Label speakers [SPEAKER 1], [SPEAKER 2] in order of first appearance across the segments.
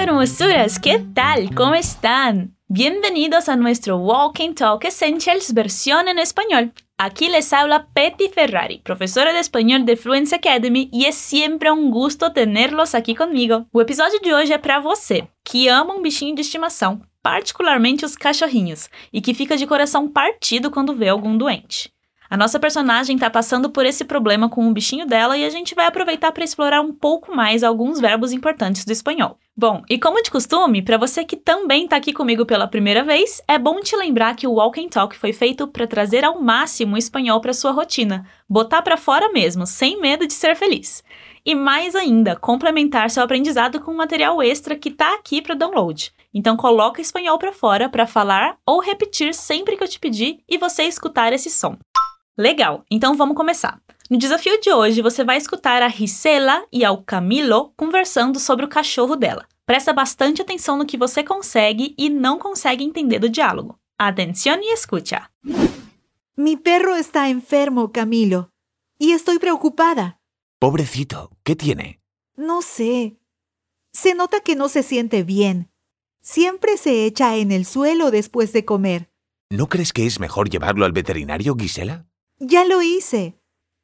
[SPEAKER 1] Hermosuras, ¿qué tal? ¿Cómo están? Bienvenidos a nuestro Walking Talk Essentials versión en español. Aquí les habla Petty Ferrari, professora de espanhol de Fluency Academy, e é sempre um gusto tê-los aqui comigo. O episódio de hoje é para você que ama um bichinho de estimação, particularmente os cachorrinhos, e que fica de coração partido quando vê algum doente. A nossa personagem está passando por esse problema com o bichinho dela e a gente vai aproveitar para explorar um pouco mais alguns verbos importantes do espanhol. Bom, e como de costume, para você que também está aqui comigo pela primeira vez, é bom te lembrar que o Walk and Talk foi feito para trazer ao máximo o espanhol para sua rotina, botar para fora mesmo, sem medo de ser feliz. E mais ainda, complementar seu aprendizado com material extra que está aqui para download. Então coloca espanhol para fora para falar ou repetir sempre que eu te pedir e você escutar esse som. Legal, então vamos começar. No desafio de hoje, você vai escutar a Gisela e ao Camilo conversando sobre o cachorro dela. Presta bastante atenção no que você consegue e não consegue entender do diálogo. Atenção e escucha.
[SPEAKER 2] Mi perro está enfermo, Camilo, y estoy preocupada.
[SPEAKER 3] Pobrecito, ¿qué tiene?
[SPEAKER 2] No sé. Se nota que no se siente bien. Siempre se echa en el suelo después de comer.
[SPEAKER 3] ¿No crees que es mejor llevarlo al veterinario, Gisela?
[SPEAKER 2] Ya lo hice.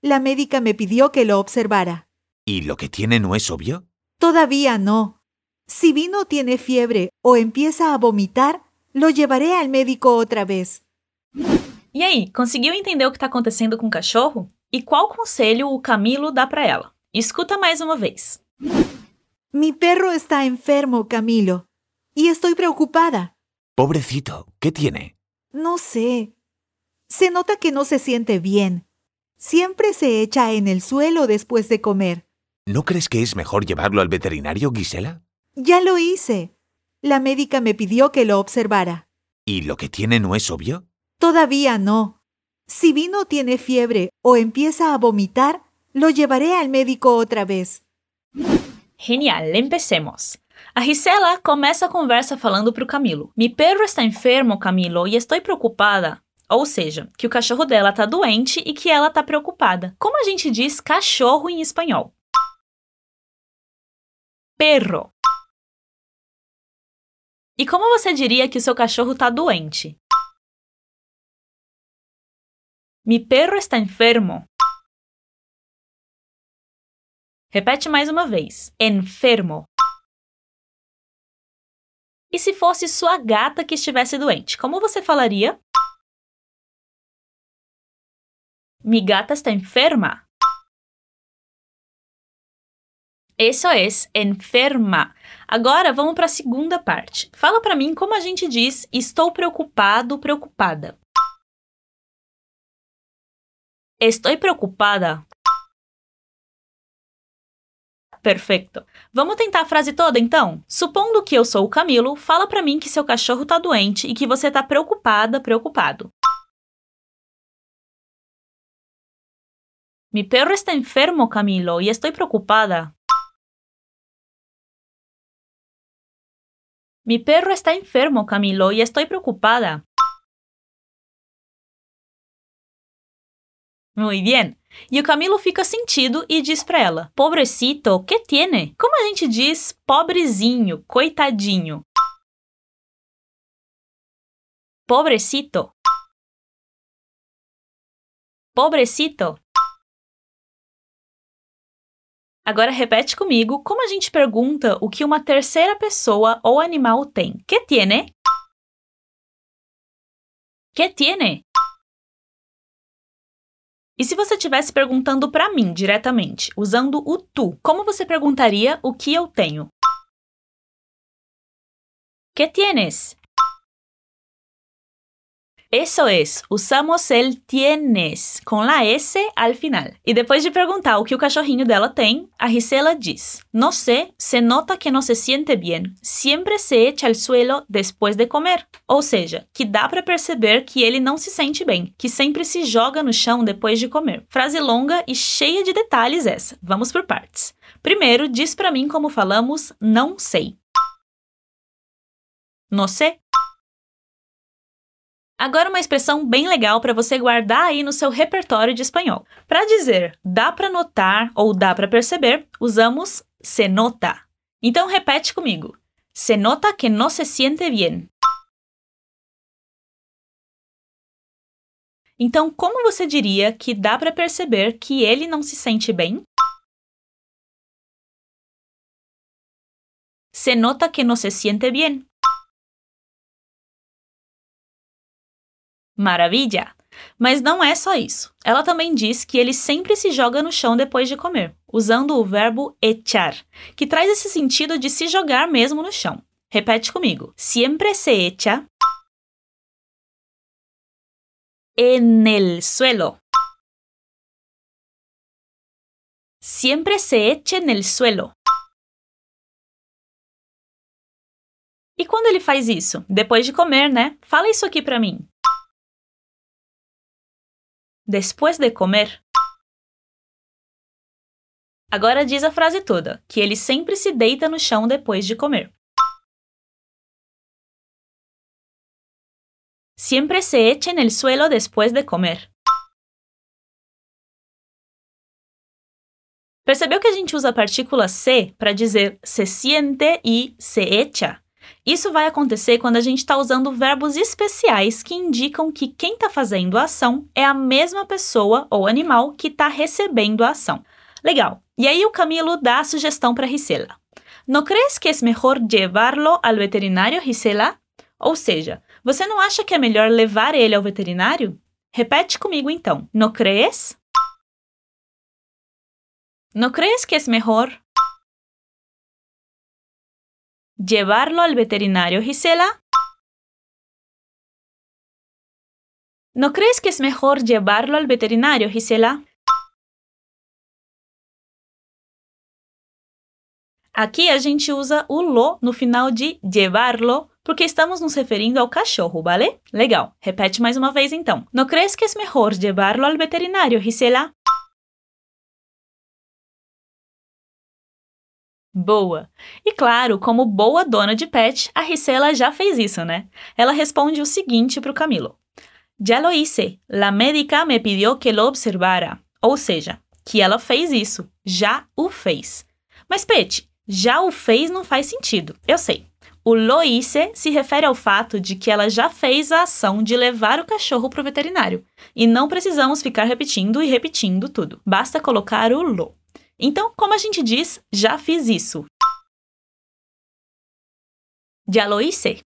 [SPEAKER 2] La médica me pidió que lo observara.
[SPEAKER 3] ¿Y lo que tiene no es obvio?
[SPEAKER 2] Todavía no. Si Vino tiene fiebre o empieza a vomitar, lo llevaré al médico otra vez.
[SPEAKER 1] E aí, conseguiu entender o que está acontecendo com o cachorro? E qual conselho o Camilo dá para ela? Escuta mais uma vez.
[SPEAKER 2] Mi perro está enfermo, Camilo, y estoy preocupada.
[SPEAKER 3] Pobrecito, ¿qué tiene?
[SPEAKER 2] No sé. Se nota que no se siente bien. Siempre se echa en el suelo después de comer.
[SPEAKER 3] ¿No crees que es mejor llevarlo al veterinario, Gisela?
[SPEAKER 2] Ya lo hice. La médica me pidió que lo observara.
[SPEAKER 3] ¿Y lo que tiene no es obvio?
[SPEAKER 2] Todavía no. Si Vino tiene fiebre o empieza a vomitar, lo llevaré al médico otra vez.
[SPEAKER 1] Genial, empecemos. A Gisela começa a conversa falando para o Camilo. Mi perro está enfermo, Camilo, e estou preocupada. Ou seja, que o cachorro dela tá doente e que ela tá preocupada. Como a gente diz cachorro em espanhol? Perro. E como você diria que o seu cachorro tá doente? Mi perro está enfermo. Repete mais uma vez. Enfermo. E se fosse sua gata que estivesse doente, como você falaria? Mi gata está enferma. Isso é enferma. Agora vamos para a segunda parte. Fala para mim como a gente diz estou preocupado, preocupada. Estou preocupada. Perfeito. Vamos tentar a frase toda então? Supondo que eu sou o Camilo, fala para mim que seu cachorro tá doente e que você tá preocupada, preocupado. Mi perro está enfermo, Camilo, y estoy preocupada. Mi perro está enfermo, Camilo, y estoy preocupada. Muy bien. E o Camilo fica sentido e diz para ela: Pobrecito, que tiene? Como a gente diz pobrezinho, coitadinho? Pobrecito. Pobrecito. Agora repete comigo como a gente pergunta o que uma terceira pessoa ou animal tem. Que tiene? Que tiene? E se você estivesse perguntando para mim diretamente, usando o tu, como você perguntaria o que eu tenho? Que tienes? Eso es, usamos el tienes com la S al final. E depois de perguntar o que o cachorrinho dela tem, a Gisela diz: No sé, se nota que no se siente bien. Siempre se echa al suelo después de comer. Ou seja, que dá para perceber que ele não se sente bem, que sempre se joga no chão depois de comer. Frase longa e cheia de detalhes essa. Vamos por partes. Primeiro, diz para mim como falamos não sei. No sé. Agora uma expressão bem legal para você guardar aí no seu repertório de espanhol. Para dizer dá para notar ou dá para perceber, usamos se nota. Então repete comigo. Se nota que no se siente bien. Então, como você diria que dá para perceber que ele não se sente bem? Se nota que no se siente bien. Maravilha! Mas não é só isso. Ela também diz que ele sempre se joga no chão depois de comer, usando o verbo echar, que traz esse sentido de se jogar mesmo no chão. Repete comigo. Siempre se echa en el suelo. Siempre se echa en el suelo. E quando ele faz isso? Depois de comer, né? Fala isso aqui pra mim. Después de comer. Agora diz a frase toda, que ele sempre se deita no chão depois de comer. Siempre se echa en el suelo después de comer. Percebeu que a gente usa a partícula se para dizer se siente e se echa? Isso vai acontecer quando a gente está usando verbos especiais que indicam que quem está fazendo a ação é a mesma pessoa ou animal que está recebendo a ação. Legal. E aí o Camilo dá a sugestão para Gisela. ¿No crees que es mejor llevarlo al veterinario, Gisela? Ou seja, você não acha que é melhor levar ele ao veterinário? Repete comigo então. ¿No crees? ¿No crees que es mejor llevarlo al veterinario, Gisela? ¿No crees que es mejor llevarlo al veterinario, Gisela? Aqui a gente usa o lo no final de llevarlo, porque estamos nos referindo ao cachorro, vale? Legal. Repete mais uma vez então. ¿No crees que es mejor llevarlo al veterinario, Gisela? Boa! E claro, como boa dona de pet, a Gisela já fez isso, né? Ela responde o seguinte para o Camilo: Já lo hice. La médica me pidió que lo observara. Ou seja, que ela fez isso, já o fez. Mas, Pet, já o fez não faz sentido, eu sei. O lo hice se refere ao fato de que ela já fez a ação de levar o cachorro para o veterinário. E não precisamos ficar repetindo e repetindo tudo. Basta colocar o lo. Então, como a gente diz, já fiz isso. Já lo hice.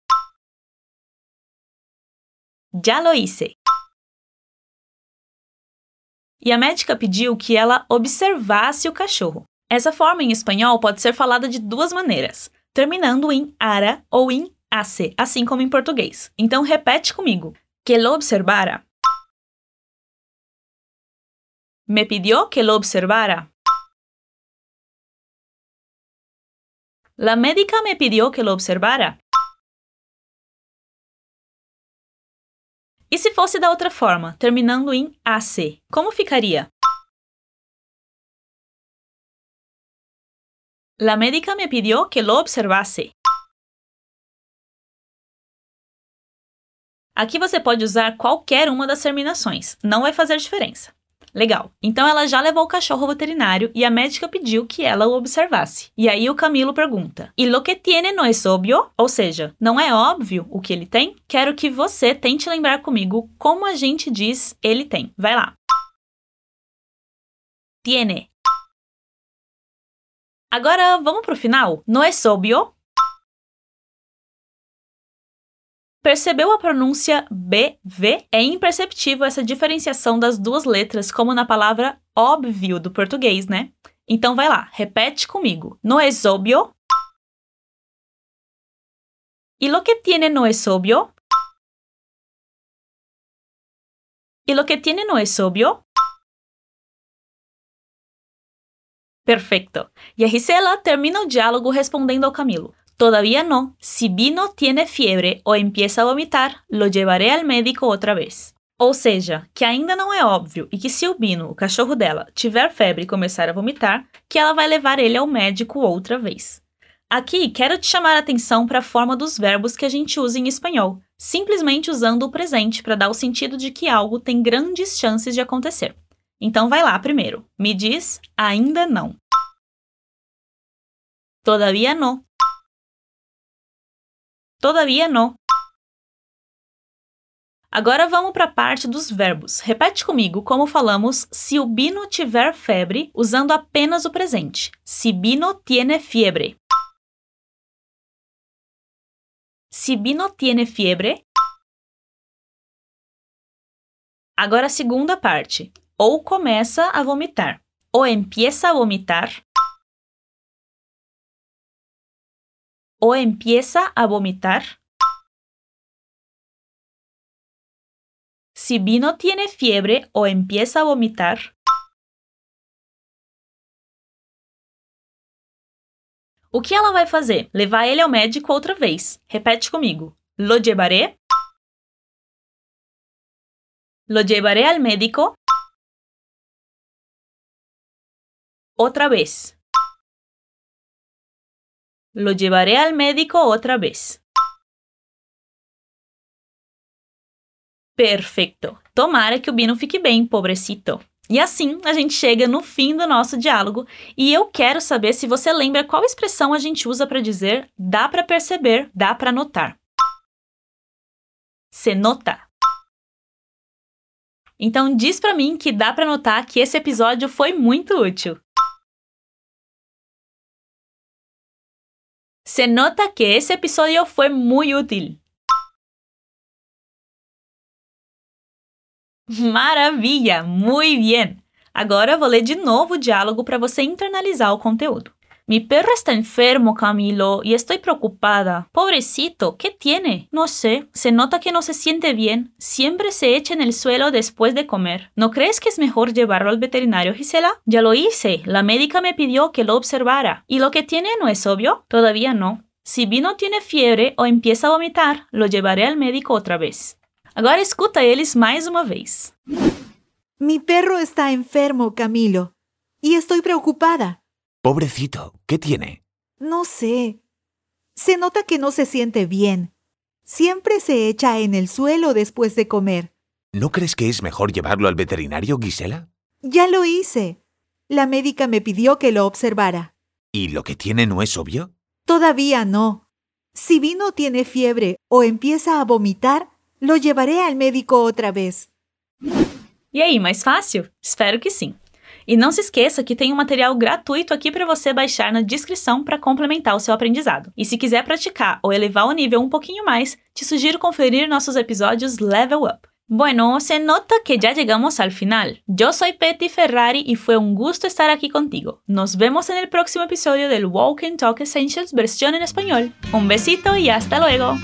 [SPEAKER 1] Já lo hice. E a médica pediu que ela observasse o cachorro. Essa forma em espanhol pode ser falada de duas maneiras, terminando em ara ou em ace, assim como em português. Então repete comigo. Que lo observara. Me pidió que lo observara. La médica me pidió que lo observara. E se fosse da outra forma, terminando em AC, como ficaria? La médica me pidió que lo observase. Aqui você pode usar qualquer uma das terminações, não vai fazer diferença. Legal. Então ela já levou o cachorro ao veterinário e a médica pediu que ela o observasse. E aí o Camilo pergunta: "E lo que tiene no es obvio?" Ou seja, não é óbvio o que ele tem? Quero que você tente lembrar comigo como a gente diz ele tem. Vai lá. Tiene. Agora vamos pro final? No es obvio? Percebeu a pronúncia BV? É imperceptível essa diferenciação das duas letras, como na palavra óbvio do português, né? Então vai lá, repete comigo. No es obvio? ¿Y lo que tiene no es obvio? ¿Y lo que tiene no es obvio? Perfeito. E a Gisela termina o diálogo respondendo ao Camilo. Todavía no. Si Vino tiene fiebre o empieza a vomitar, lo llevaré al médico outra vez. Ou seja, que ainda não é óbvio e que se o Bino, o cachorro dela, tiver febre e começar a vomitar, que ela vai levar ele ao médico outra vez. Aqui quero te chamar a atenção para a forma dos verbos que a gente usa em espanhol, simplesmente usando o presente para dar o sentido de que algo tem grandes chances de acontecer. Então vai lá primeiro. Me diz ainda não. Todavía no. Todavía no. Agora vamos para a parte dos verbos. Repete comigo como falamos se o Bino tiver febre usando apenas o presente. Si Bino tiene fiebre. Si Bino tiene fiebre. Agora a segunda parte. Ou começa a vomitar. Ou empieza a vomitar. Ou empieza a vomitar. Si Bino tiene fiebre o empieza a vomitar. O que ela vai fazer? Levar ele ao médico outra vez. Repete comigo. Lo llevaré. Lo llevaré al médico. Otra vez. Lo llevaré al médico otra vez. Perfeito. Tomara que o Bino fique bem, pobrecito. E assim a gente chega no fim do nosso diálogo e eu quero saber se você lembra qual expressão a gente usa para dizer dá para perceber, dá para notar. Se nota. Então diz para mim que dá para notar que esse episódio foi muito útil. Se nota que esse episódio foi muito útil. Maravilha! Muito bem! Agora vou ler de novo o diálogo para você internalizar o conteúdo. Mi perro está enfermo, Camilo, y estoy preocupada. Pobrecito, ¿qué tiene? No sé, se nota que no se siente bien. Siempre se echa en el suelo después de comer. ¿No crees que es mejor llevarlo al veterinario, Gisela? Ya lo hice, la médica me pidió que lo observara. ¿Y lo que tiene no es obvio? Todavía no. Si Vino tiene fiebre o empieza a vomitar, lo llevaré al médico otra vez. Agora escuta eles mais uma vez.
[SPEAKER 2] Mi perro está enfermo, Camilo, y estoy preocupada.
[SPEAKER 3] Pobrecito, ¿qué tiene?
[SPEAKER 2] No sé. Se nota que no se siente bien. Siempre se echa en el suelo después de comer.
[SPEAKER 3] ¿No crees que es mejor llevarlo al veterinario, Gisela?
[SPEAKER 2] Ya lo hice. La médica me pidió que lo observara.
[SPEAKER 3] ¿Y lo que tiene no es obvio?
[SPEAKER 2] Todavía no. Si Vino tiene fiebre o empieza a vomitar, lo llevaré al médico otra vez.
[SPEAKER 1] E aí, mais fácil? Espero que sim. E não se esqueça que tem um material gratuito aqui para você baixar na descrição para complementar o seu aprendizado. E se quiser praticar ou elevar o nível um pouquinho mais, te sugiro conferir nossos episódios Level Up. Bueno, se nota que ya llegamos al final. Yo soy Petty Ferrari y fue un gusto estar aquí contigo. Nos vemos en el próximo episodio del Walk and Talk Essentials versión en español. Un besito y hasta luego.